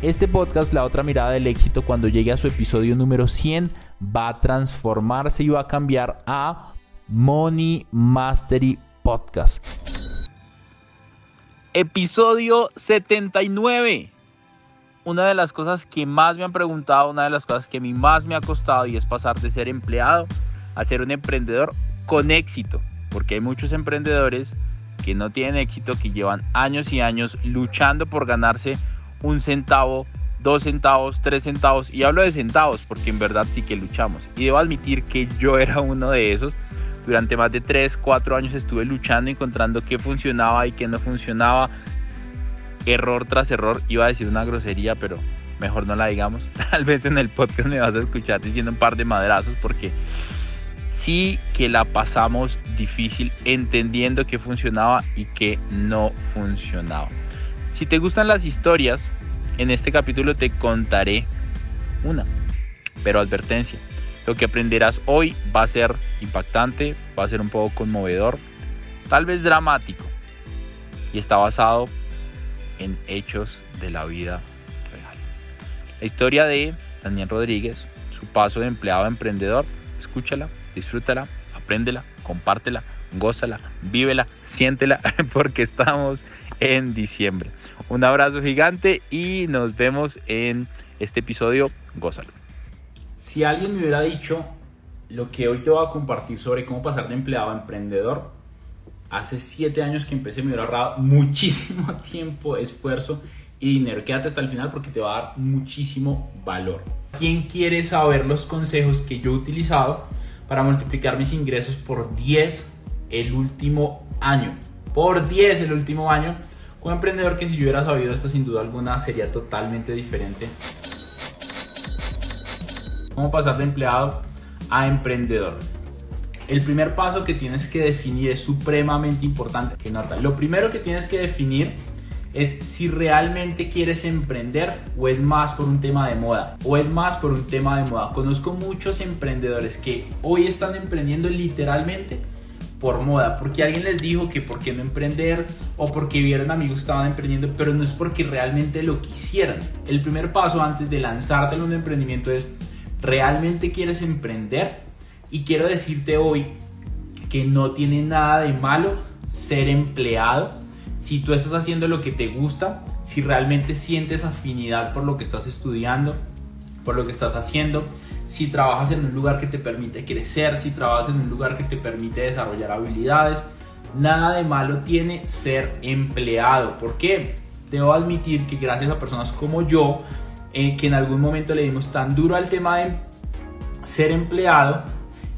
Este podcast, La otra mirada del éxito, cuando llegue a su episodio número 100, va a transformarse y va a cambiar a Money Mastery Podcast. Episodio 79. Una de las cosas que más me han preguntado, una de las cosas que a mí más me ha costado y es pasar de ser empleado a ser un emprendedor con éxito. Porque hay muchos emprendedores que no tienen éxito, que llevan años y años luchando por ganarse un centavo, dos centavos, tres centavos. Y hablo de centavos porque en verdad sí que luchamos. Y debo admitir que yo era uno de esos. Durante más de tres, cuatro años estuve luchando, encontrando qué funcionaba y qué no funcionaba. Error tras error. Iba a decir una grosería, pero mejor no la digamos. Tal vez en el podcast me vas a escuchar diciendo un par de madrazos porque sí que la pasamos difícil entendiendo qué funcionaba y qué no funcionaba. Si te gustan las historias, en este capítulo te contaré una, pero advertencia. Lo que aprenderás hoy va a ser impactante, va a ser un poco conmovedor, tal vez dramático, y está basado en hechos de la vida real. La historia de Daniel Rodríguez, su paso de empleado a emprendedor, escúchala, disfrútala, apréndela, compártela, gózala, vívela, siéntela, porque estamos en diciembre. Un abrazo gigante y nos vemos en este episodio. Gózalo. Si alguien me hubiera dicho lo que hoy te voy a compartir sobre cómo pasar de empleado a emprendedor, hace 7 años que empecé me hubiera ahorrado muchísimo tiempo, esfuerzo y dinero. Quédate hasta el final porque te va a dar muchísimo valor. ¿Quién quiere saber los consejos que yo he utilizado para multiplicar mis ingresos por 10 el último año? Por 10 el último año un emprendedor que si yo hubiera sabido esto sin duda alguna sería totalmente diferente. ¿Cómo pasar de empleado a emprendedor? El primer paso que tienes que definir es supremamente importante. Que nota, lo primero que tienes que definir es si realmente quieres emprender o es más por un tema de moda o es más por un tema de moda. Conozco muchos emprendedores que hoy están emprendiendo literalmente por moda, porque alguien les dijo que por qué no emprender o porque vieron amigos que estaban emprendiendo, pero no es porque realmente lo quisieran. El primer paso antes de lanzarte en un emprendimiento es, ¿realmente quieres emprender? Y quiero decirte hoy que no tiene nada de malo ser empleado si tú estás haciendo lo que te gusta, si realmente sientes afinidad por lo que estás estudiando, por lo que estás haciendo, si trabajas en un lugar que te permite crecer, si trabajas en un lugar que te permite desarrollar habilidades. Nada de malo tiene ser empleado. ¿Por qué? Debo admitir que gracias a personas como yo, eh, que en algún momento le dimos tan duro al tema de ser empleado,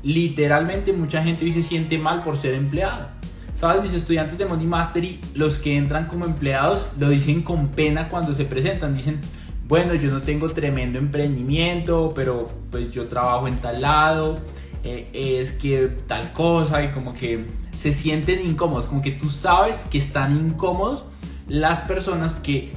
literalmente mucha gente hoy se siente mal por ser empleado. ¿Sabes? Mis estudiantes de Money Mastery, los que entran como empleados, lo dicen con pena cuando se presentan. Dicen, bueno, yo no tengo tremendo emprendimiento, pero pues yo trabajo en tal lado, eh, es que tal cosa y como que se sienten incómodos, como que tú sabes que están incómodos las personas que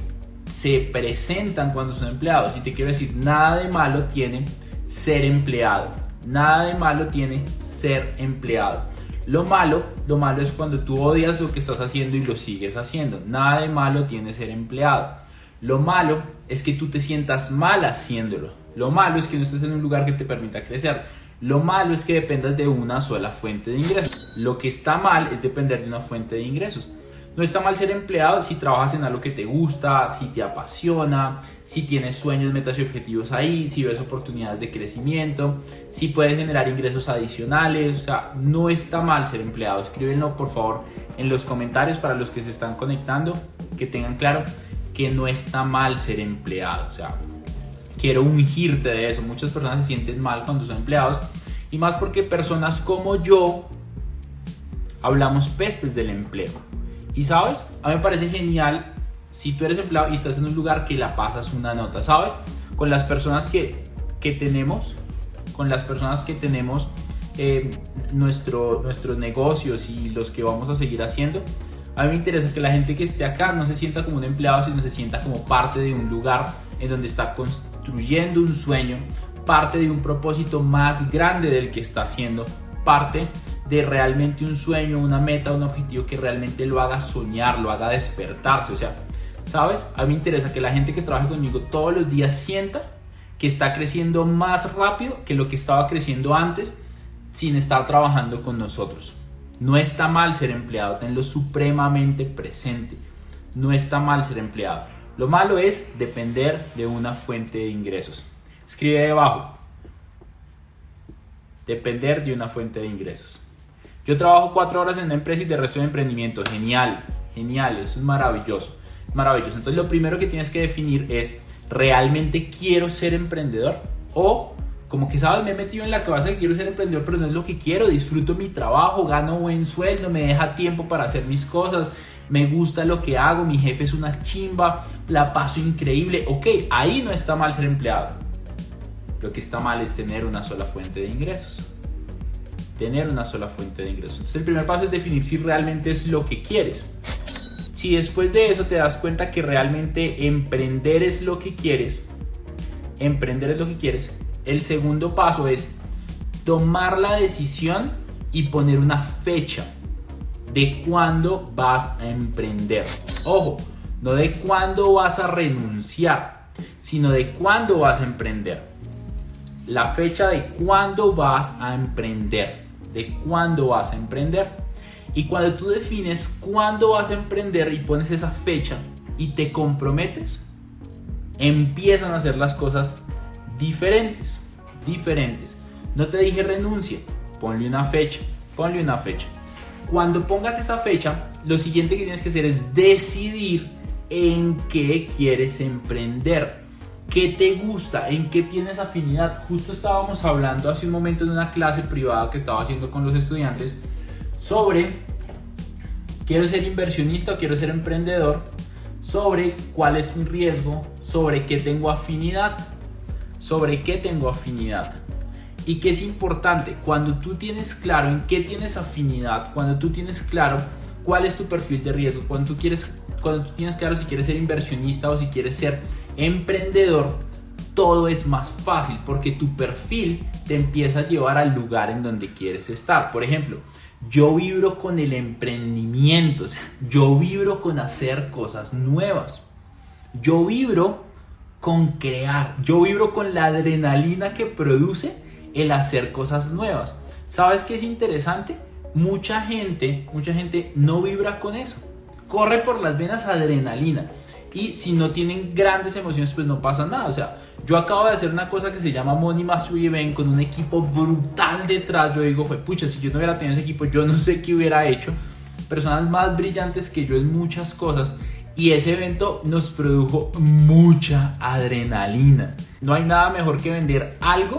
se presentan cuando son empleados. Y te quiero decir, nada de malo tiene ser empleado, nada de malo tiene ser empleado. Lo malo, lo malo es cuando tú odias lo que estás haciendo y lo sigues haciendo. Nada de malo tiene ser empleado. Lo malo es que tú te sientas mal haciéndolo. Lo malo es que no estés en un lugar que te permita crecer. Lo malo es que dependas de una sola fuente de ingresos. Lo que está mal es depender de una fuente de ingresos. No está mal ser empleado si trabajas en algo que te gusta, si te apasiona, si tienes sueños, metas y objetivos ahí, si ves oportunidades de crecimiento, si puedes generar ingresos adicionales. O sea, no está mal ser empleado. Escríbenlo por favor en los comentarios para los que se están conectando, que tengan claro que no está mal ser empleado. O sea, quiero ungirte de eso. Muchas personas se sienten mal cuando son empleados y más porque personas como yo hablamos pestes del empleo. Y sabes, a mí me parece genial si tú eres empleado y estás en un lugar que la pasas una nota, ¿sabes? Con las personas que, que tenemos, con las personas que tenemos eh, nuestro, nuestros negocios y los que vamos a seguir haciendo, a mí me interesa que la gente que esté acá no se sienta como un empleado, sino se sienta como parte de un lugar en donde está construyendo un sueño, parte de un propósito más grande del que está haciendo, parte de realmente un sueño, una meta, un objetivo que realmente lo haga soñar, lo haga despertarse. O sea, ¿sabes? A mí me interesa que la gente que trabaja conmigo todos los días sienta que está creciendo más rápido que lo que estaba creciendo antes sin estar trabajando con nosotros. No está mal ser empleado, tenlo supremamente presente. No está mal ser empleado. Lo malo es depender de una fuente de ingresos. Escribe ahí abajo. Depender de una fuente de ingresos. Yo trabajo cuatro horas en una empresa y de resto de emprendimiento. Genial, genial, eso es maravilloso. Maravilloso. Entonces lo primero que tienes que definir es, ¿realmente quiero ser emprendedor? O como que sabes, me he metido en la cabeza que quiero ser emprendedor, pero no es lo que quiero. Disfruto mi trabajo, gano buen sueldo, me deja tiempo para hacer mis cosas, me gusta lo que hago, mi jefe es una chimba, la paso increíble. Ok, ahí no está mal ser empleado. Lo que está mal es tener una sola fuente de ingresos tener una sola fuente de ingresos. Entonces el primer paso es definir si realmente es lo que quieres. Si después de eso te das cuenta que realmente emprender es lo que quieres, emprender es lo que quieres, el segundo paso es tomar la decisión y poner una fecha de cuándo vas a emprender. Ojo, no de cuándo vas a renunciar, sino de cuándo vas a emprender. La fecha de cuándo vas a emprender de cuándo vas a emprender. Y cuando tú defines cuándo vas a emprender y pones esa fecha y te comprometes, empiezan a hacer las cosas diferentes, diferentes. No te dije renuncia, ponle una fecha, ponle una fecha. Cuando pongas esa fecha, lo siguiente que tienes que hacer es decidir en qué quieres emprender. ¿Qué te gusta? ¿En qué tienes afinidad? Justo estábamos hablando hace un momento en una clase privada que estaba haciendo con los estudiantes sobre quiero ser inversionista o quiero ser emprendedor, sobre cuál es mi riesgo, sobre qué tengo afinidad, sobre qué tengo afinidad. Y qué es importante, cuando tú tienes claro en qué tienes afinidad, cuando tú tienes claro cuál es tu perfil de riesgo, cuando tú, quieres, cuando tú tienes claro si quieres ser inversionista o si quieres ser emprendedor, todo es más fácil porque tu perfil te empieza a llevar al lugar en donde quieres estar. Por ejemplo, yo vibro con el emprendimiento, yo vibro con hacer cosas nuevas. Yo vibro con crear, yo vibro con la adrenalina que produce el hacer cosas nuevas. ¿Sabes qué es interesante? Mucha gente, mucha gente no vibra con eso. Corre por las venas adrenalina y si no tienen grandes emociones, pues no pasa nada. O sea, yo acabo de hacer una cosa que se llama Money Mastery Event con un equipo brutal detrás. Yo digo, pues pucha, si yo no hubiera tenido ese equipo, yo no sé qué hubiera hecho. Personas más brillantes que yo en muchas cosas. Y ese evento nos produjo mucha adrenalina. No hay nada mejor que vender algo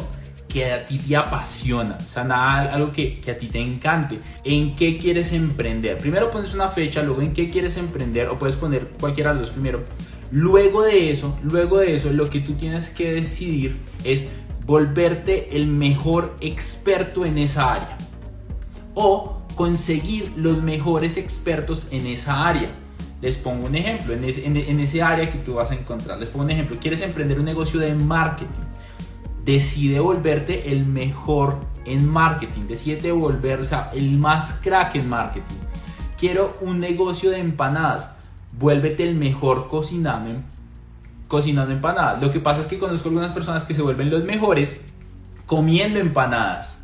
que a ti te apasiona, o sea, nada, algo que, a ti te encante. ¿En qué quieres emprender? Primero pones una fecha, luego en qué quieres emprender, o puedes poner cualquiera de los primero. Luego de eso, luego de eso, lo que tú tienes que decidir es volverte el mejor experto en esa área. O conseguir los mejores expertos en esa área. Les pongo un ejemplo, en, ese área que tú vas a encontrar. Les pongo un ejemplo, quieres emprender un negocio de marketing decide volverte el mejor en marketing, decide volver, o sea, el más crack en marketing. Quiero un negocio de empanadas, vuélvete el mejor cocinando, cocinando empanadas. Lo que pasa es que conozco algunas personas que se vuelven los mejores comiendo empanadas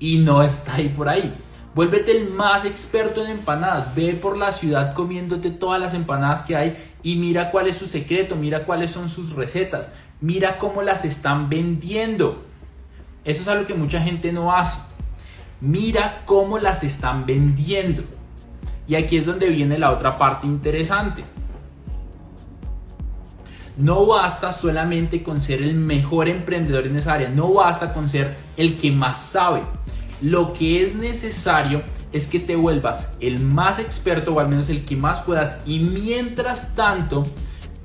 y no está ahí por ahí. Vuélvete el más experto en empanadas. Ve por la ciudad comiéndote todas las empanadas que hay y mira cuál es su secreto, mira cuáles son sus recetas, mira cómo las están vendiendo. Eso es algo que mucha gente no hace. Mira cómo las están vendiendo. Y aquí es donde viene la otra parte interesante. No basta solamente con ser el mejor emprendedor en esa área, no basta con ser el que más sabe. Lo que es necesario es que te vuelvas el más experto o al menos el que más puedas y mientras tanto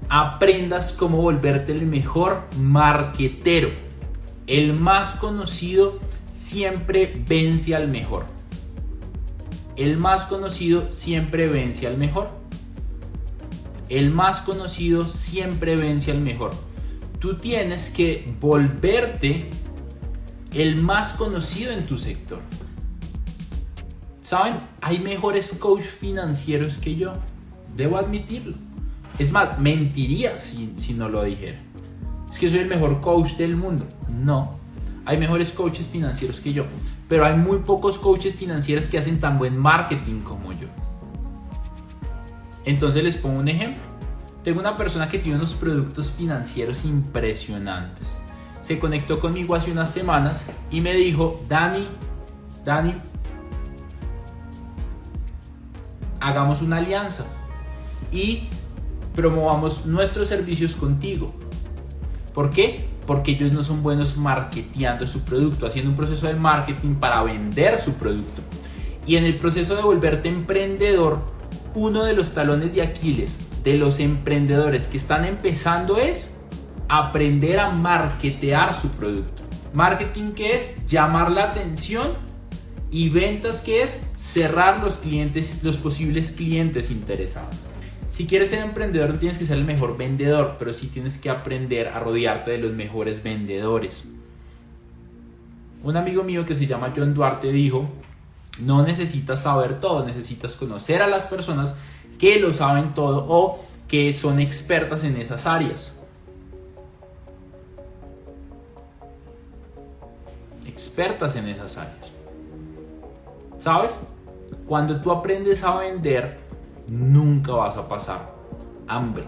aprendas cómo volverte el mejor marquetero. El más conocido siempre vence al mejor. El más conocido siempre vence al mejor. El más conocido siempre vence al mejor. Tú tienes que volverte el más conocido en tu sector. ¿Saben? Hay mejores coach financieros que yo. Debo admitirlo. Es más, mentiría si, si no lo dijera. Es que soy el mejor coach del mundo. No. Hay mejores coaches financieros que yo. Pero hay muy pocos coaches financieros que hacen tan buen marketing como yo. Entonces les pongo un ejemplo. Tengo una persona que tiene unos productos financieros impresionantes se conectó conmigo hace unas semanas y me dijo, Dani, Dani, hagamos una alianza y promovamos nuestros servicios contigo. ¿Por qué? Porque ellos no son buenos marketeando su producto, haciendo un proceso de marketing para vender su producto. Y en el proceso de volverte emprendedor, uno de los talones de Aquiles de los emprendedores que están empezando es aprender a marketear su producto. Marketing que es llamar la atención y ventas que es cerrar los clientes, los posibles clientes interesados. Si quieres ser emprendedor no tienes que ser el mejor vendedor, pero sí tienes que aprender a rodearte de los mejores vendedores. Un amigo mío que se llama John Duarte dijo, no necesitas saber todo, necesitas conocer a las personas que lo saben todo o que son expertas en esas áreas. Expertas en esas áreas. ¿Sabes? Cuando tú aprendes a vender, nunca vas a pasar hambre.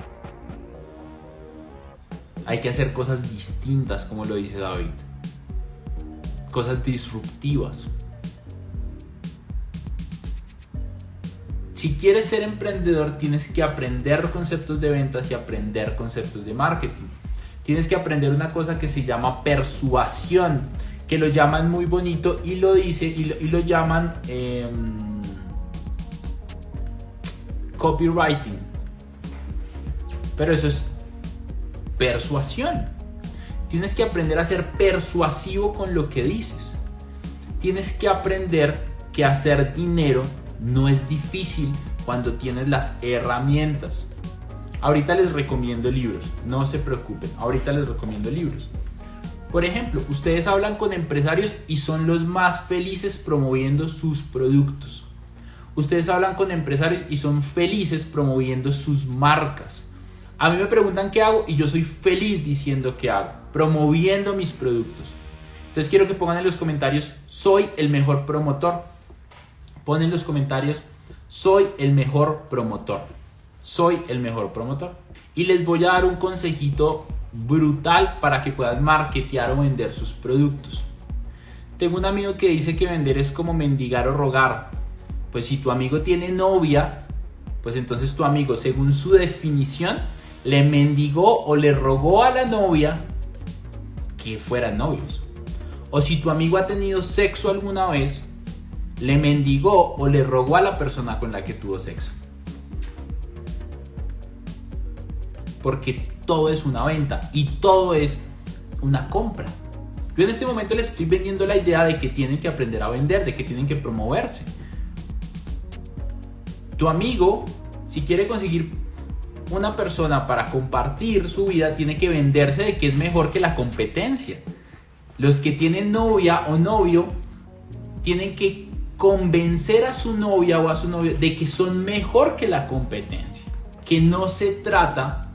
Hay que hacer cosas distintas, como lo dice David. Cosas disruptivas. Si quieres ser emprendedor, tienes que aprender conceptos de ventas y aprender conceptos de marketing. Tienes que aprender una cosa que se llama persuasión que lo llaman muy bonito y lo dice y lo, llaman em, copywriting. Pero eso es persuasión. Tienes que aprender a ser persuasivo con lo que dices. Tienes que aprender que hacer dinero no es difícil cuando tienes las herramientas. Ahorita les recomiendo libros, no se preocupen, ahorita les recomiendo libros. Por ejemplo, ustedes hablan con empresarios y son los más felices promoviendo sus productos. Ustedes hablan con empresarios y son felices promoviendo sus marcas. A mí me preguntan qué hago y yo soy feliz diciendo qué hago, promoviendo mis productos. Entonces quiero que pongan en los comentarios, soy el mejor promotor. Ponen en los comentarios, soy el mejor promotor. Soy el mejor promotor. Y les voy a dar un consejito brutal para que puedas marketear o vender sus productos. Tengo un amigo que dice que vender es como mendigar o rogar. Pues si tu amigo tiene novia, pues entonces tu amigo, según su definición, le mendigó o le rogó a la novia que fueran novios. O si tu amigo ha tenido sexo alguna vez, le mendigó o le rogó a la persona con la que tuvo sexo. Porque todo es una venta y todo es una compra. Yo en este momento les estoy vendiendo la idea de que tienen que aprender a vender, de que tienen que promoverse. Tu amigo, si quiere conseguir una persona para compartir su vida, tiene que venderse de que es mejor que la competencia. Los que tienen novia o novio tienen que convencer a su novia o a su novio de que son mejor que la competencia. Que no se trata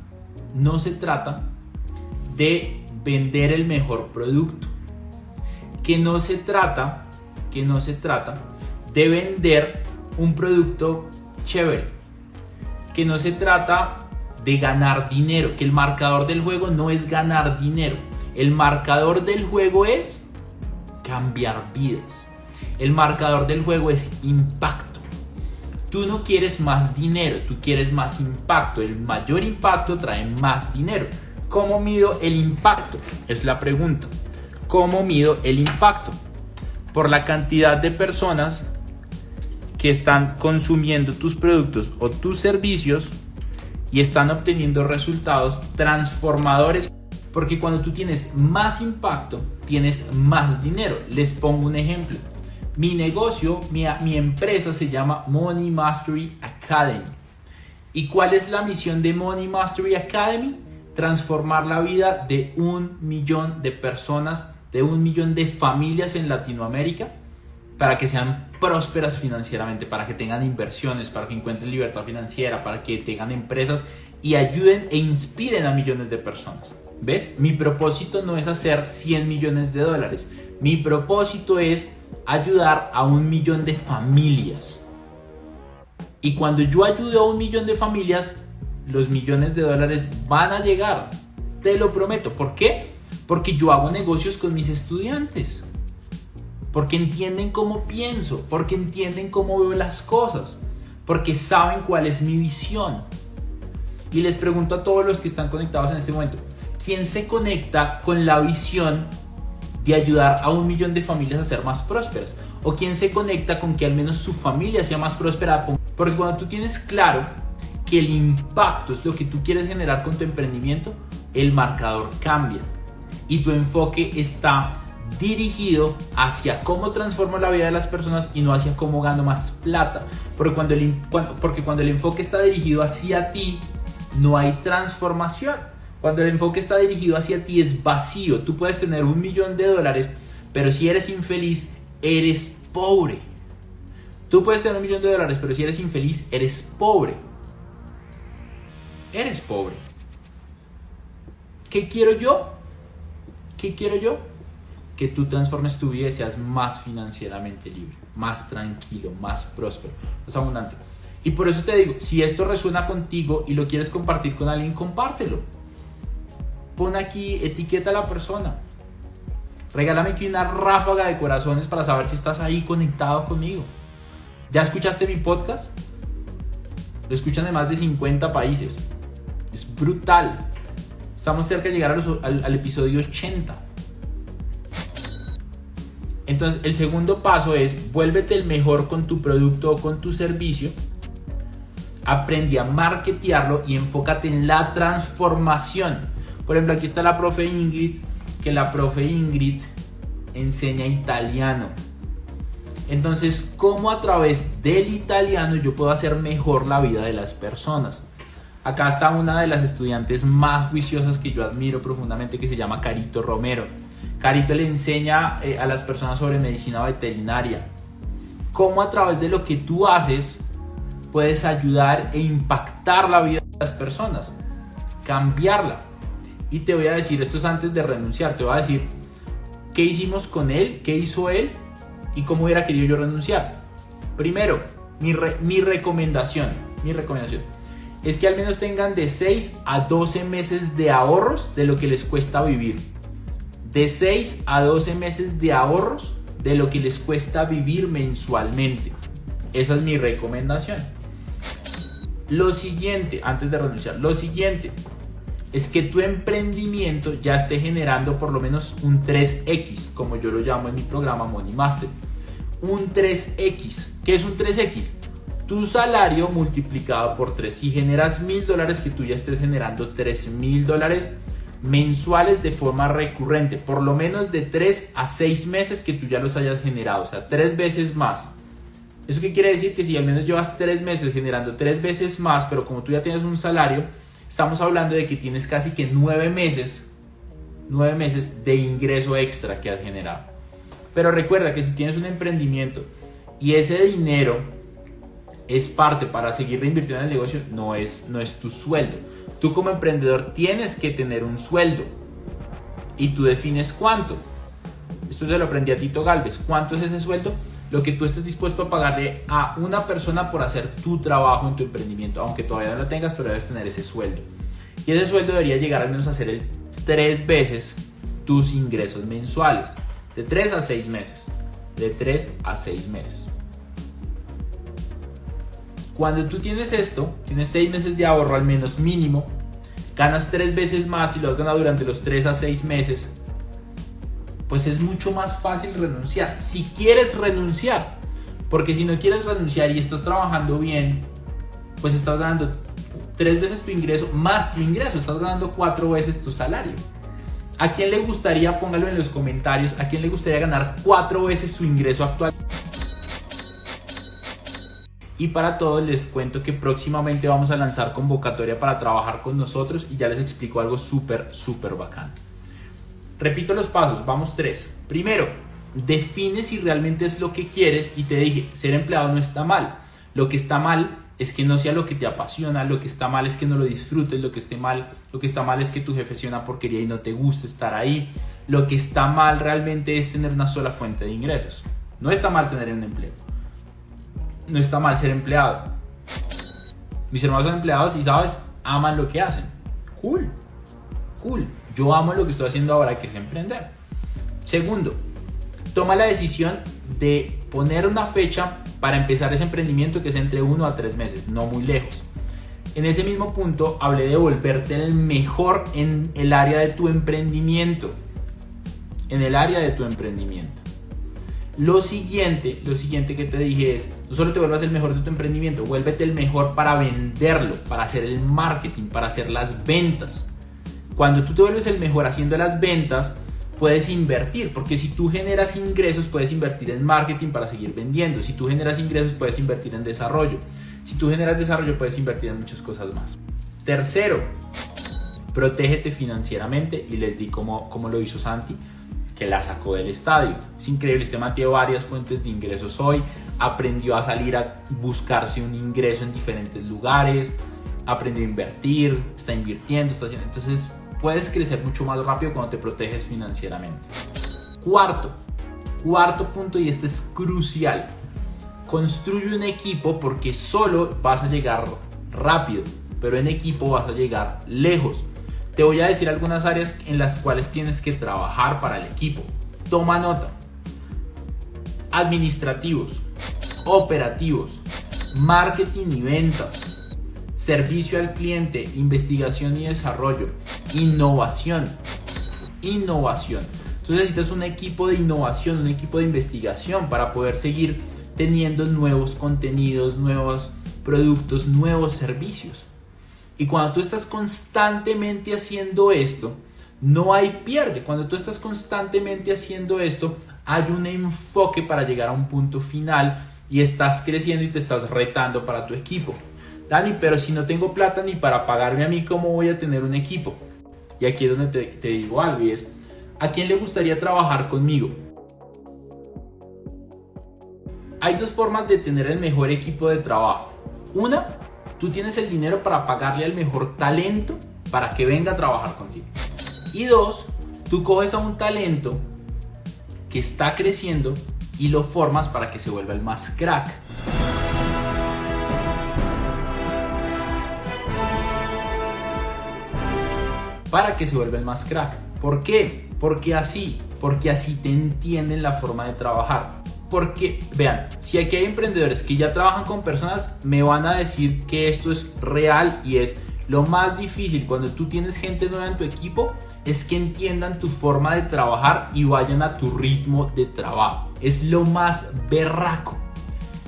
no se trata de vender el mejor producto. Que no se trata, que no se trata de vender un producto chévere. Que no se trata de ganar dinero, que el marcador del juego no es ganar dinero. El marcador del juego es cambiar vidas. El marcador del juego es impacto. Tú no quieres más dinero, tú quieres más impacto. El mayor impacto trae más dinero. ¿Cómo mido el impacto? Es la pregunta. ¿Cómo mido el impacto? Por la cantidad de personas que están consumiendo tus productos o tus servicios y están obteniendo resultados transformadores porque cuando tú tienes más impacto, tienes más dinero. Les pongo un ejemplo. Mi negocio, mi, empresa se llama Money Mastery Academy. ¿Y cuál es la misión de Money Mastery Academy? Transformar la vida de un millón de personas, de un millón de familias en Latinoamérica para que sean prósperas financieramente, para que tengan inversiones, para que encuentren libertad financiera, para que tengan empresas y ayuden e inspiren a millones de personas. ¿Ves? Mi propósito no es hacer 100 millones de dólares. Mi propósito es ayudar a un millón de familias. Y cuando yo ayudo a un millón de familias, los millones de dólares van a llegar. Te lo prometo. ¿Por qué? Porque yo hago negocios con mis estudiantes porque entienden cómo pienso, porque entienden cómo veo las cosas, porque saben cuál es mi visión. Y les pregunto a todos los que están conectados en este momento, ¿quién se conecta con la visión de ayudar a un millón de familias a ser más prósperas? ¿O quién se conecta con que al menos su familia sea más próspera? Porque cuando tú tienes claro que el impacto es lo que tú quieres generar con tu emprendimiento, el marcador cambia y tu enfoque está dirigido hacia cómo transformo la vida de las personas y no hacia cómo gano más plata. Porque cuando el, porque cuando el enfoque está dirigido hacia ti, no hay transformación. Cuando el enfoque está dirigido hacia ti es vacío. Tú puedes tener un millón de dólares, pero si eres infeliz, eres pobre. Tú puedes tener un millón de dólares, pero si eres infeliz, eres pobre. Eres pobre. ¿Qué quiero yo? ¿Qué quiero yo? que tú transformes tu vida y seas más financieramente libre, más tranquilo, más próspero, más abundante. Y por eso te digo, si esto resuena contigo y lo quieres compartir con alguien, compártelo. Pon aquí, etiqueta a la persona. Regálame aquí una ráfaga de corazones para saber si estás ahí conectado conmigo. ¿Ya escuchaste mi podcast? Lo escuchan de más de 50 países. Es brutal. Estamos cerca de llegar al, al episodio 80. Entonces, el segundo paso es vuélvete el mejor con tu producto o con tu servicio. Aprende a marketearlo y enfócate en la transformación. Por ejemplo, aquí está la profe Ingrid, que la profe Ingrid enseña italiano. Entonces, ¿cómo a través del italiano yo puedo hacer mejor la vida de las personas? Acá está una de las estudiantes más juiciosas que yo admiro profundamente, que se llama Carito Romero. Carito le enseña eh, a las personas sobre medicina veterinaria. Cómo a través de lo que tú haces puedes ayudar e impactar la vida de las personas. Cambiarla. Y te voy a decir, esto es antes de renunciar, te voy a decir qué hicimos con él, qué hizo él y cómo hubiera querido yo renunciar. Primero, mi, mi recomendación, mi recomendación es que al menos tengan de 6 a 12 meses de ahorros de lo que les cuesta vivir de 6 a 12 meses de ahorros de lo que les cuesta vivir mensualmente. Esa es mi recomendación. Lo siguiente, antes de renunciar, lo siguiente es que tu emprendimiento ya esté generando por lo menos un 3X, como yo lo llamo en mi programa Money Master. Un 3X. ¿Qué es un 3X? Tu salario multiplicado por 3. Si generas mil dólares, que tú ya estés generando 3 mil dólares mensuales de forma recurrente, por lo menos de 3 a 6 meses que tú ya los hayas generado, o sea, 3 veces más. ¿Eso qué quiere decir? Que si al menos llevas 3 meses generando 3 veces más, pero como tú ya tienes un salario, estamos hablando de que tienes casi que 9 meses, 9 meses de ingreso extra que has generado. Pero recuerda que si tienes un emprendimiento y ese dinero es parte para seguir reinvirtiendo en el negocio, no es, no es tu sueldo Tú como emprendedor tienes que tener un sueldo y tú defines cuánto. Esto se lo aprendí a Tito Galvez. ¿Cuánto es ese sueldo? Lo que tú estés dispuesto a pagarle a una persona por hacer tu trabajo en tu emprendimiento, aunque todavía no lo tengas, pero debes tener ese sueldo. Y ese sueldo debería llegar al menos a ser el tres veces tus ingresos mensuales, de 3 a 6 meses, de 3 a 6 meses. Cuando tú tienes esto, tienes 6 meses de ahorro al menos mínimo, ganas 3 veces más y lo has ganado durante los 3 a 6 meses, pues es mucho más fácil renunciar. Si quieres renunciar, porque si no quieres renunciar y estás trabajando bien, pues estás ganando tres veces tu ingreso más tu ingreso, estás ganando cuatro veces tu salario. ¿A quién le gustaría, póngalo en los comentarios, a quién le gustaría ganar cuatro veces su ingreso actual? Y para todos les cuento que próximamente vamos a lanzar convocatoria para trabajar con nosotros y ya les explico algo súper, súper bacán. Repito los pasos, vamos tres. Primero, define si realmente es lo que quieres y te dije, ser empleado no está mal. Lo que está mal es que no sea lo que te apasiona, lo que está mal es que no lo disfrutes, lo que esté mal, lo que está mal es que tu jefe sea una porquería y no te guste estar ahí. Lo que está mal realmente es tener una sola fuente de ingresos. No está mal tener un empleo. No está mal ser empleado. Mis hermanos son empleados y sabes, aman lo que hacen. Cool. Cool. Yo amo lo que estoy haciendo ahora, que es emprender. Segundo, toma la decisión de poner una fecha para empezar ese emprendimiento que es entre uno a tres meses, no muy lejos. En ese mismo punto hablé de volverte el mejor en el área de tu emprendimiento. En el área de tu emprendimiento. Lo siguiente, lo siguiente que te dije es, no solo te vuelvas el mejor de tu emprendimiento, vuélvete el mejor para venderlo, para hacer el marketing, para hacer las ventas. Cuando tú te vuelves el mejor haciendo las ventas, puedes invertir, porque si tú generas ingresos, puedes invertir en marketing para seguir vendiendo. Si tú generas ingresos, puedes invertir en desarrollo. Si tú generas desarrollo, puedes invertir en muchas cosas más. Tercero, protégete financieramente y les di cómo, cómo lo hizo Santi, que la sacó del estadio. Es increíble, este man tiene varias fuentes de ingresos hoy, aprendió a salir a buscarse un ingreso en diferentes lugares, aprendió a invertir, está invirtiendo, está haciendo... Entonces, puedes crecer mucho más rápido cuando te proteges financieramente. Cuarto, cuarto punto y este es crucial. Construye un equipo porque solo vas a llegar rápido, pero en equipo vas a llegar lejos. Te voy a decir algunas áreas en las cuales tienes que trabajar para el equipo. Toma nota. Administrativos, operativos, marketing y ventas, servicio al cliente, investigación y desarrollo, innovación. Innovación. Entonces necesitas un equipo de innovación, un equipo de investigación para poder seguir teniendo nuevos contenidos, nuevos productos, nuevos servicios. Y cuando tú estás constantemente haciendo esto, no hay pierde. Cuando tú estás constantemente haciendo esto, hay un enfoque para llegar a un punto final y estás creciendo y te estás retando para tu equipo. Dani, pero si no tengo plata ni para pagarme a mí, ¿cómo voy a tener un equipo? Y aquí es donde te, digo algo y es, ¿a quién le gustaría trabajar conmigo? Hay dos formas de tener el mejor equipo de trabajo. Una, tú tienes el dinero para pagarle al mejor talento para que venga a trabajar contigo. Y dos, tú coges a un talento que está creciendo y lo formas para que se vuelva el más crack. Para que se vuelva el más crack. ¿Por qué? Porque así, porque así te entienden la forma de trabajar. Porque, vean, si aquí hay emprendedores que ya trabajan con personas, me van a decir que esto es real y es lo más difícil cuando tú tienes gente nueva en tu equipo, es que entiendan tu forma de trabajar y vayan a tu ritmo de trabajo. Es lo más berraco.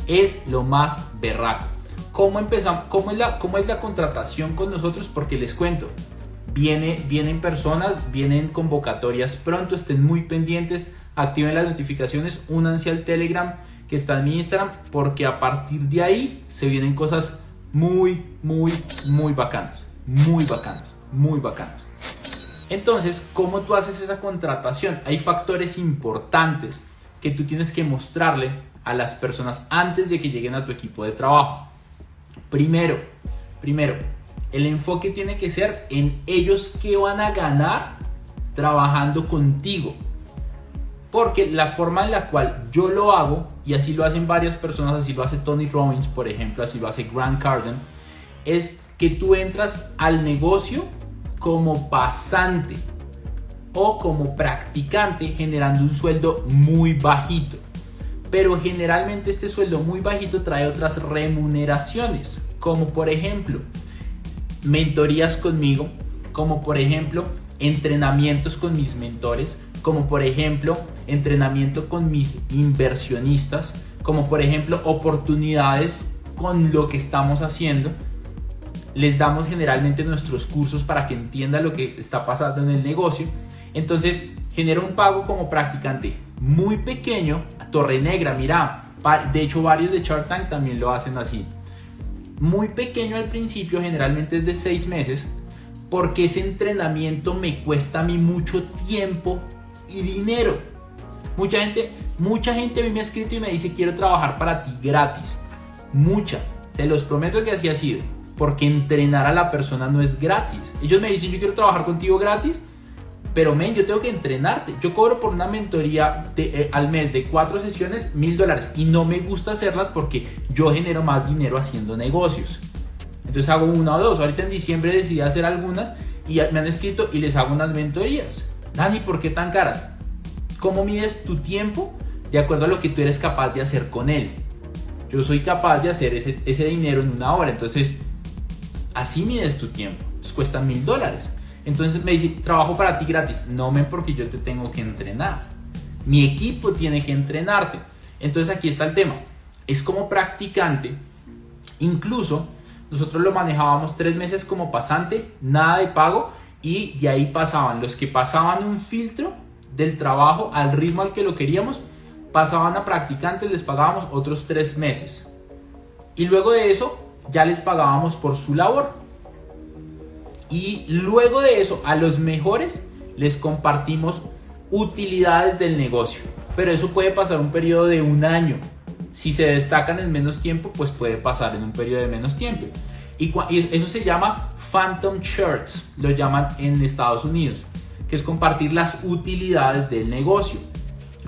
Es lo más berraco. ¿Cómo empezamos? ¿Cómo es la, cómo es la contratación con nosotros? Porque les cuento, Viene, vienen personas, vienen convocatorias pronto, estén muy pendientes, activen las notificaciones, únanse al Telegram que está en mi Instagram, porque a partir de ahí se vienen cosas muy, muy, muy bacanas, muy bacanas, muy bacanas. Entonces, ¿cómo tú haces esa contratación? Hay factores importantes que tú tienes que mostrarle a las personas antes de que lleguen a tu equipo de trabajo. Primero, primero, el enfoque tiene que ser en ellos que van a ganar trabajando contigo. Porque la forma en la cual yo lo hago, y así lo hacen varias personas, así lo hace Tony Robbins, por ejemplo, así lo hace Grant Cardone, es que tú entras al negocio como pasante o como practicante generando un sueldo muy bajito. Pero generalmente este sueldo muy bajito trae otras remuneraciones, como por ejemplo mentorías conmigo, como por ejemplo entrenamientos con mis mentores, como por ejemplo entrenamiento con mis inversionistas, como por ejemplo oportunidades con lo que estamos haciendo. Les damos generalmente nuestros cursos para que entienda lo que está pasando en el negocio. Entonces genera un pago como practicante muy pequeño, Torre Negra, mira, de hecho varios de Shark Tank también lo hacen así. Muy pequeño al principio, generalmente es de seis meses, porque ese entrenamiento me cuesta a mí mucho tiempo y dinero. Mucha gente, mucha gente a mí me ha escrito y me dice quiero trabajar para ti gratis. Mucha. Se los prometo que así ha sido. Porque entrenar a la persona no es gratis. Ellos me dicen yo quiero trabajar contigo gratis. Pero men, yo tengo que entrenarte. Yo cobro por una mentoría eh, al mes de cuatro sesiones mil dólares. Y no me gusta hacerlas porque yo genero más dinero haciendo negocios. Entonces hago una o dos. Ahorita en diciembre decidí hacer algunas y me han escrito y les hago unas mentorías. Dani, ¿por qué tan caras? ¿Cómo mides tu tiempo de acuerdo a lo que tú eres capaz de hacer con él? Yo soy capaz de hacer ese, ese dinero en una hora. Entonces, así mides tu tiempo. Entonces cuesta mil dólares. Entonces me dice, trabajo para ti gratis. No me porque yo te tengo que entrenar. Mi equipo tiene que entrenarte. Entonces aquí está el tema. Es como practicante. Incluso nosotros lo manejábamos tres meses como pasante, nada de pago, y de ahí pasaban los que pasaban un filtro del trabajo al ritmo al que lo queríamos, pasaban a practicantes, les pagábamos otros tres meses. Y luego de eso ya les pagábamos por su labor. Y luego de eso a los mejores les compartimos utilidades del negocio. Pero eso puede pasar un periodo de un año, si se destacan en menos tiempo, pues puede pasar en un periodo de menos tiempo. Y, eso se llama Phantom Shirts, lo llaman en Estados Unidos, que es compartir las utilidades del negocio.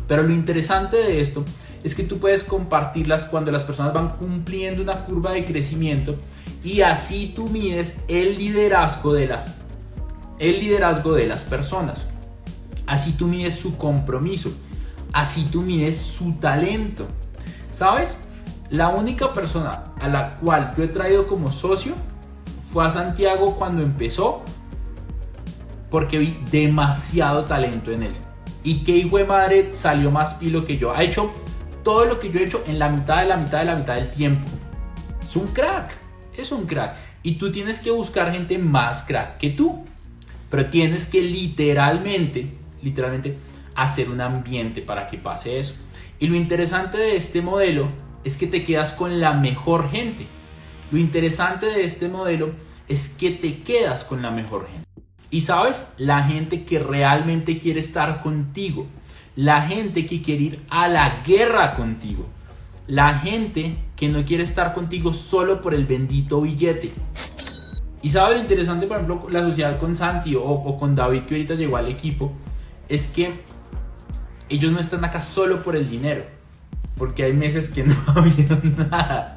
Pero lo interesante de esto es que tú puedes compartirlas cuando las personas van cumpliendo una curva de crecimiento y así tú mides el liderazgo de las el liderazgo de las personas. Así tú mides su compromiso, así tú mides su talento. ¿Sabes? La única persona a la cual yo he traído como socio fue a Santiago cuando empezó porque vi demasiado talento en él. Y que hijo de madre salió más pilo que yo. Ha hecho todo lo que yo he hecho en la mitad de la mitad de la mitad del tiempo. Es un crack, es un crack. Y tú tienes que buscar gente más crack que tú. Pero tienes que literalmente, literalmente, hacer un ambiente para que pase eso. Y lo interesante de este modelo es que te quedas con la mejor gente. Lo interesante de este modelo es que te quedas con la mejor gente. Y sabes, la gente que realmente quiere estar contigo, la gente que quiere ir a la guerra contigo, la gente que no quiere estar contigo solo por el bendito billete. Y sabes lo interesante, por ejemplo, la sociedad con Santi o, o con David que ahorita llegó al equipo, es que ellos no están acá solo por el dinero, porque hay meses que no ha habido nada.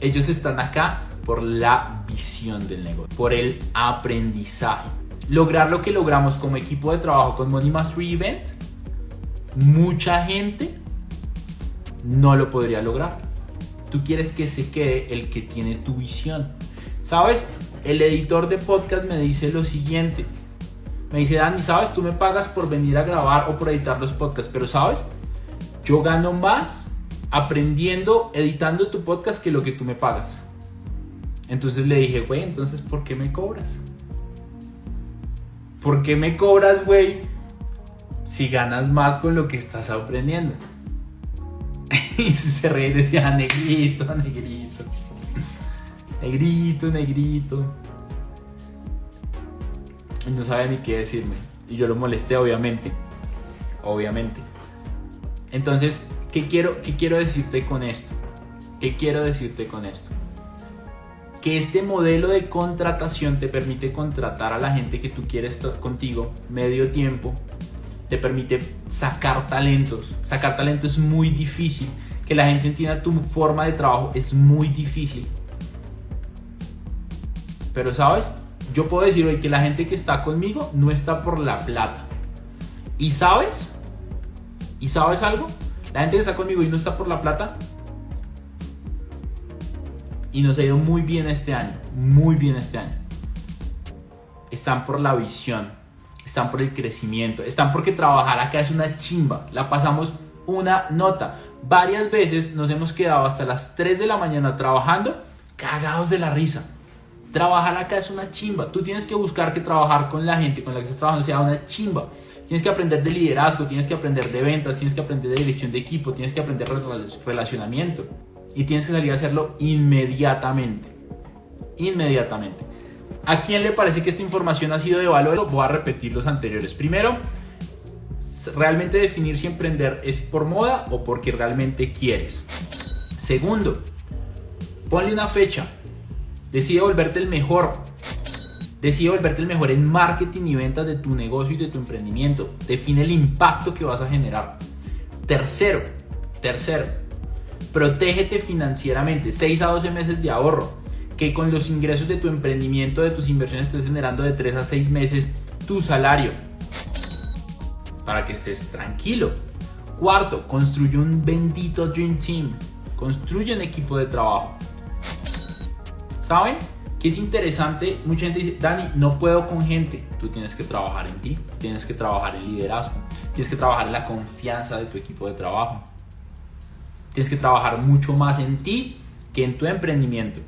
Ellos están acá por la visión del negocio, por el aprendizaje. Lograr lo que logramos como equipo de trabajo con Money Mastery Event, mucha gente no lo podría lograr. Tú quieres que se quede el que tiene tu visión. ¿Sabes? El editor de podcast me dice lo siguiente me dice, Dani, ¿sabes? Tú me pagas por venir a grabar o por editar los podcasts, pero ¿sabes? Yo gano más aprendiendo, editando tu podcast que lo que tú me pagas. Entonces le dije, güey, entonces, ¿por qué me cobras? ¿Por qué me cobras, güey? Si ganas más con lo que estás aprendiendo. y se reía y decía, negrito, negrito. Negrito, negrito y no sabía ni qué decirme. Y yo lo molesté, obviamente. Obviamente. Entonces, ¿qué quiero, qué quiero decirte con esto? ¿Qué quiero decirte con esto? Que este modelo de contratación te permite contratar a la gente que tú quieres contigo medio tiempo te permite sacar talentos. Sacar talento es muy difícil. Que la gente entienda tu forma de trabajo es muy difícil. Pero sabes, yo puedo decir hoy que la gente que está conmigo no está por la plata. ¿Y sabes? ¿Y sabes algo? La gente que está conmigo y no está por la plata. Y nos ha ido muy bien este año. Muy bien este año. Están por la visión. Están por el crecimiento. Están porque trabajar acá es una chimba. La pasamos una nota. Varias veces nos hemos quedado hasta las 3 de la mañana trabajando cagados de la risa. Trabajar acá es una chimba. Tú tienes que buscar que trabajar con la gente con la que estás trabajando sea una chimba. Tienes que aprender de liderazgo, tienes que aprender de ventas, tienes que aprender de dirección de equipo, tienes que aprender de relacionamiento. Y tienes que salir a hacerlo inmediatamente. Inmediatamente. ¿A quién le parece que esta información ha sido de valor? Voy a repetir los anteriores. Primero, realmente definir si emprender es por moda o porque realmente quieres. Segundo, ponle una fecha. Decide volverte el mejor. Decide volverte el mejor en marketing y ventas de tu negocio y de tu emprendimiento. Define el impacto que vas a generar. Tercero, tercero, protégete financieramente. 6 a 12 meses de ahorro. Que con los ingresos de tu emprendimiento, de tus inversiones, estés generando de 3 a 6 meses tu salario. Para que estés tranquilo. Cuarto, construye un bendito Dream Team. Construye un equipo de trabajo. ¿Saben? Que es interesante, mucha gente dice, Dani, no puedo con gente. Tú tienes que trabajar en ti, tienes que trabajar en liderazgo, tienes que trabajar la confianza de tu equipo de trabajo. Tienes que trabajar mucho más en ti que en tu emprendimiento.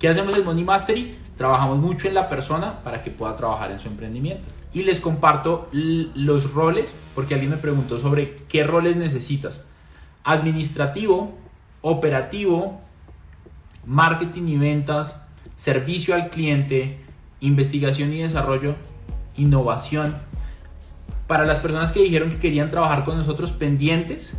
¿Qué hacemos en Money Mastery? Trabajamos mucho en la persona para que pueda trabajar en su emprendimiento. Y les comparto los roles, porque alguien me preguntó sobre qué roles necesitas. Administrativo, operativo, marketing y ventas, servicio al cliente, investigación y desarrollo, innovación. Para las personas que dijeron que querían trabajar con nosotros pendientes,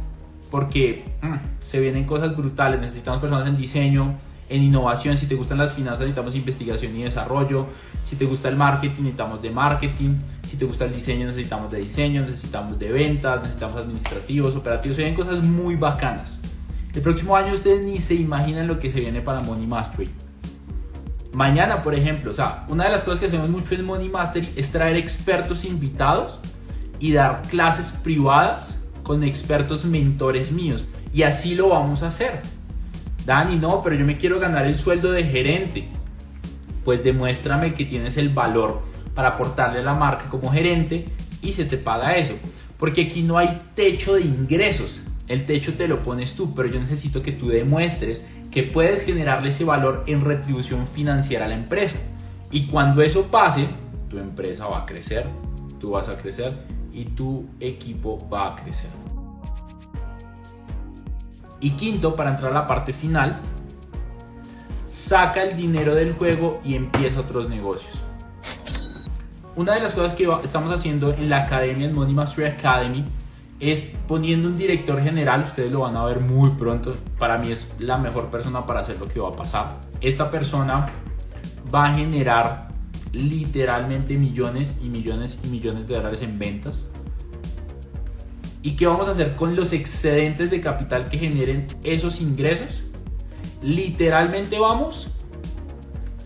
porque mm, se vienen cosas brutales, necesitamos personas en diseño, en innovación, si te gustan las finanzas necesitamos investigación y desarrollo, si te gusta el marketing necesitamos de marketing, si te gusta el diseño necesitamos de diseño, necesitamos de ventas, necesitamos administrativos, operativos, se vienen cosas muy bacanas. El próximo año ustedes ni se imaginan lo que se viene para Money Mastery. Mañana, por ejemplo, o sea, una de las cosas que hacemos mucho en Money Mastery es traer expertos invitados y dar clases privadas con expertos mentores míos. Y así lo vamos a hacer. Dani, no, pero yo me quiero ganar el sueldo de gerente. Pues demuéstrame que tienes el valor para aportarle a la marca como gerente y se te paga eso. Porque aquí no hay techo de ingresos. El techo te lo pones tú, pero yo necesito que tú demuestres que puedes generarle ese valor en retribución financiera a la empresa. Y cuando eso pase, tu empresa va a crecer, tú vas a crecer y tu equipo va a crecer. Y quinto, para entrar a la parte final, saca el dinero del juego y empieza otros negocios. Una de las cosas que estamos haciendo en la academia, en Money Mastery Academy, es poniendo un director general, ustedes lo van a ver muy pronto, para mí es la mejor persona para hacer lo que va a pasar. Esta persona va a generar literalmente millones y millones y millones de dólares en ventas. ¿Y qué vamos a hacer con los excedentes de capital que generen esos ingresos? Literalmente vamos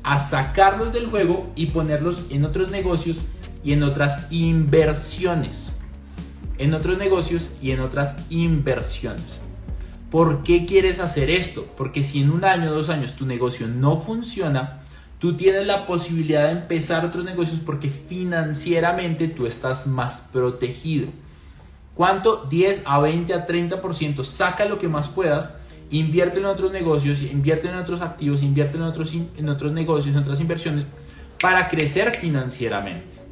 a sacarlos del juego y ponerlos en otros negocios y en otras inversiones en otros negocios y en otras inversiones. ¿Por qué quieres hacer esto? Porque si en un año o dos años tu negocio no funciona, tú tienes la posibilidad de empezar otros negocios porque financieramente tú estás más protegido. ¿Cuánto? 10 a 20 a 30%. Saca lo que más puedas, invierte en otros negocios, invierte en otros activos, invierte en otros, en otros negocios, en otras inversiones para crecer financieramente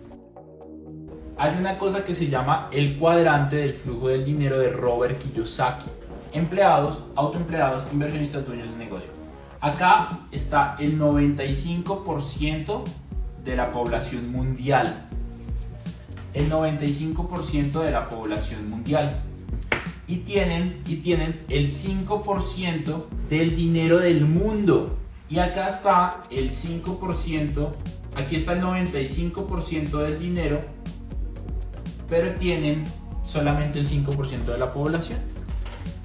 hay una cosa que se llama el cuadrante del flujo del dinero de Robert Kiyosaki. Empleados, autoempleados, inversionistas, dueños de negocio. Acá está el 95% de la población mundial. El 95% de la población mundial. Y tienen, y tienen el 5% del dinero del mundo. Y acá está el 5%, aquí está el 95% del dinero pero tienen solamente el 5% de la población.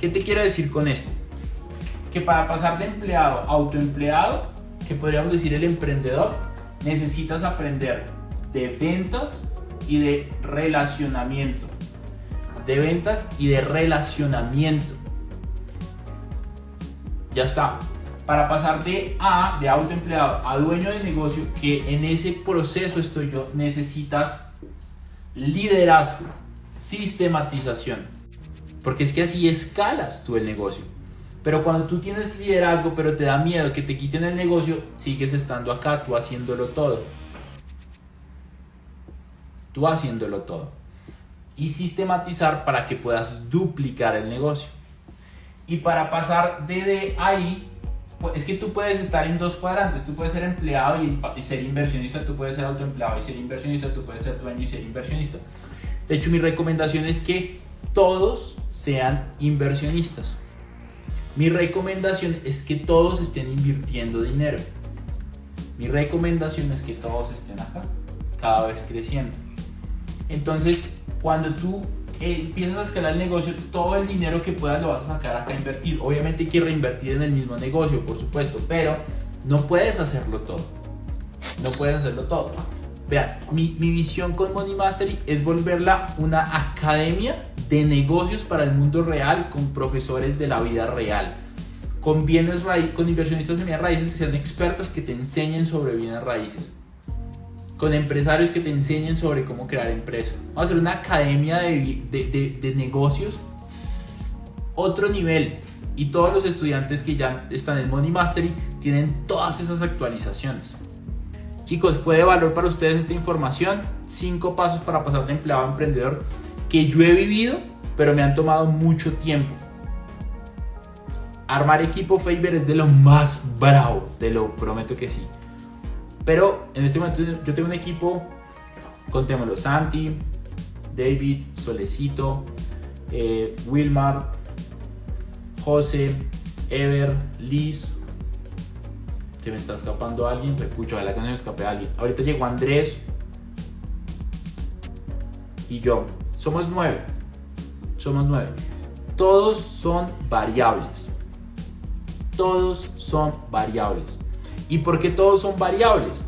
¿Qué te quiero decir con esto? Que para pasar de empleado a autoempleado, que podríamos decir el emprendedor, necesitas aprender de ventas y de relacionamiento. De ventas y de relacionamiento. Ya está. Para pasar de A, de autoempleado, a dueño de negocio, que en ese proceso estoy yo, necesitas liderazgo, sistematización. Porque es que así escalas tú el negocio. Pero cuando tú tienes liderazgo, pero te da miedo que te quiten el negocio, sigues estando acá, tú haciéndolo todo. Tú haciéndolo todo. Y sistematizar para que puedas duplicar el negocio. Y para pasar de, ahí, pues, es que tú puedes estar en dos cuadrantes. Tú puedes ser empleado y, ser inversionista, tú puedes ser autoempleado y ser inversionista, tú puedes ser dueño y ser inversionista. De hecho, mi recomendación es que todos sean inversionistas. Mi recomendación es que todos estén invirtiendo dinero. Mi recomendación es que todos estén acá, cada vez creciendo. Entonces, cuando tú eh, empiezas a escalar el negocio, todo el dinero que puedas lo vas a sacar acá a invertir. Obviamente hay que reinvertir en el mismo negocio, por supuesto, pero no puedes hacerlo todo. No puedes hacerlo todo. Vean, mi, mi visión con Money Mastery es volverla una academia de negocios para el mundo real con profesores de la vida real. Con bienes raíces, con inversionistas en bienes raíces que sean expertos que te enseñen sobre bienes raíces. Con empresarios que te enseñen sobre cómo crear empresas. Vamos a hacer una academia de, de, de negocios. Otro nivel. Y todos los estudiantes que ya están en Money Mastery tienen todas esas actualizaciones. Chicos, fue de valor para ustedes esta información. Cinco pasos para pasar de empleado a emprendedor que yo he vivido, pero me han tomado mucho tiempo. Armar equipo Faber es de lo más bravo, te lo prometo que sí. Pero en este momento yo tengo un equipo, contémoslo, Santi, David, Solecito, eh, Wilmar, José, Ever, Liz. Se me está escapando alguien, me escucho, ojalá que no me escape alguien. Ahorita llegó Andrés y yo. Somos nueve. Somos nueve. Todos son variables. Todos son variables. ¿Y por qué todos son variables?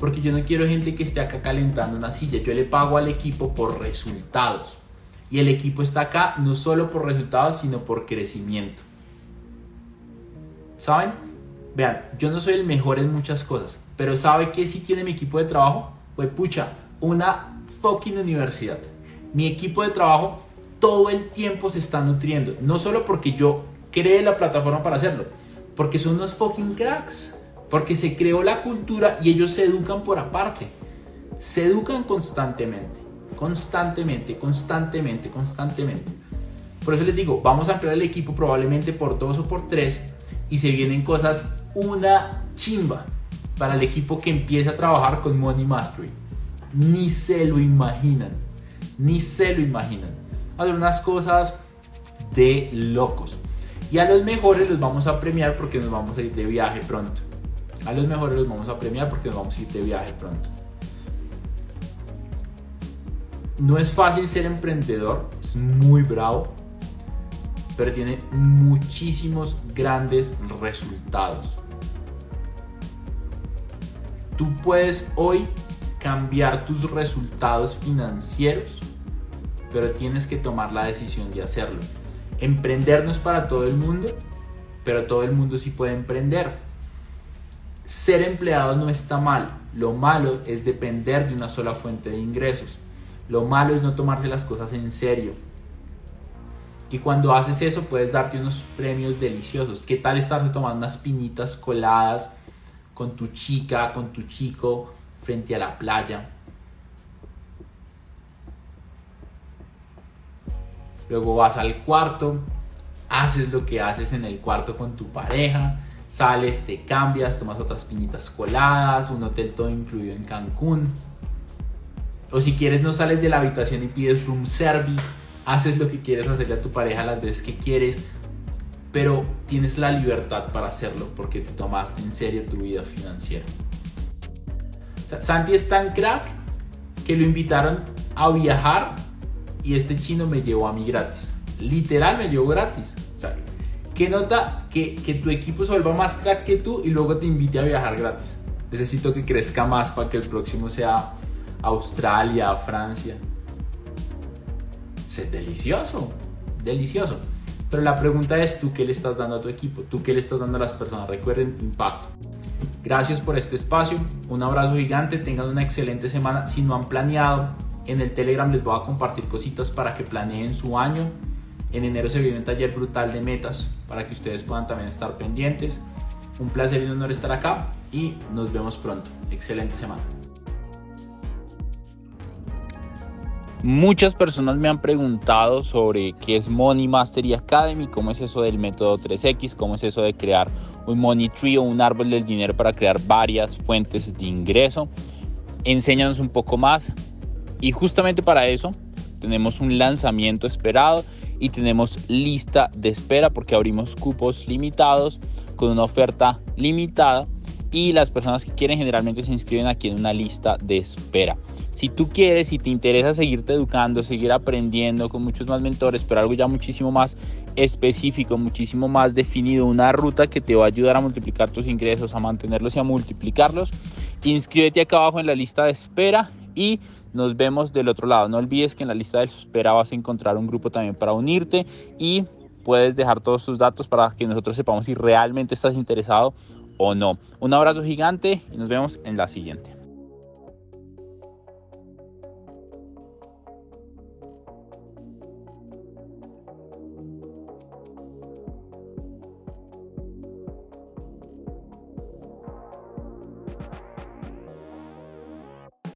Porque yo no quiero gente que esté acá calentando una silla. Yo le pago al equipo por resultados. Y el equipo está acá no solo por resultados, sino por crecimiento. ¿Saben? Vean, yo no soy el mejor en muchas cosas, pero ¿sabe qué sí tiene mi equipo de trabajo? Pues pucha, una fucking universidad mi equipo de trabajo todo el tiempo se está nutriendo. No solo porque yo creé la plataforma para hacerlo, porque son unos fucking cracks. Porque se creó la cultura y ellos se educan por aparte. Se educan constantemente, constantemente, constantemente, constantemente. Por eso les digo, vamos a ampliar el equipo probablemente por dos o por tres y se vienen cosas una chimba para el equipo que empieza a trabajar con Money Mastery. Ni se lo imaginan ni se lo imaginan. Hacer unas cosas de locos. Y a los mejores los vamos a premiar porque nos vamos a ir de viaje pronto. A los mejores los vamos a premiar porque nos vamos a ir de viaje pronto. No es fácil ser emprendedor, es muy bravo, pero tiene muchísimos grandes resultados. Tú puedes hoy cambiar tus resultados financieros pero tienes que tomar la decisión de hacerlo. Emprender no es para todo el mundo, pero todo el mundo sí puede emprender. Ser empleado no está mal, lo malo es depender de una sola fuente de ingresos. Lo malo es no tomarse las cosas en serio. Y cuando haces eso puedes darte unos premios deliciosos. ¿Qué tal estar tomando unas piñitas coladas con tu chica, con tu chico frente a la playa? luego vas al cuarto, haces lo que haces en el cuarto con tu pareja, sales, te cambias, tomas otras piñitas coladas, un hotel todo incluido en Cancún. O si quieres no sales de la habitación y pides room service, haces lo que quieres hacerle a tu pareja las veces que quieres, pero tienes la libertad para hacerlo porque te tomaste en serio tu vida financiera. Santi es tan crack que lo invitaron a viajar y este chino me llevó a mí gratis. Literal me llevó gratis. ¿Qué nota que, que tu equipo se más crack que tú y luego te invite a viajar gratis? Necesito que crezca más para que el próximo sea Australia, Francia. Es delicioso, delicioso. Pero la pregunta es, ¿tú qué le estás dando a tu equipo? ¿Tú qué le estás dando a las personas? Recuerden, impacto. Gracias por este espacio, un abrazo gigante, tengan una excelente semana. Si no han planeado, en el Telegram les voy a compartir cositas para que planeen su año. En enero se viene un taller brutal de metas para que ustedes puedan también estar pendientes. Un placer y un honor estar acá y nos vemos pronto. Excelente semana. Muchas personas me han preguntado sobre qué es Money Mastery Academy, cómo es eso del método 3X, cómo es eso de crear un money tree o un árbol del dinero para crear varias fuentes de ingreso. Enséñanos un poco más. Y justamente para eso tenemos un lanzamiento esperado y tenemos lista de espera porque abrimos cupos limitados con una oferta limitada y las personas que quieren generalmente se inscriben aquí en una lista de espera. Si tú quieres, si te interesa seguirte educando, seguir aprendiendo con muchos más mentores, pero algo ya muchísimo más específico, muchísimo más definido, una ruta que te va a ayudar a multiplicar tus ingresos, a mantenerlos y a multiplicarlos, inscríbete acá abajo en la lista de espera y nos vemos del otro lado. No olvides que en la lista de espera vas a encontrar un grupo también para unirte y puedes dejar todos tus datos para que nosotros sepamos si realmente estás interesado o no. Un abrazo gigante y nos vemos en la siguiente.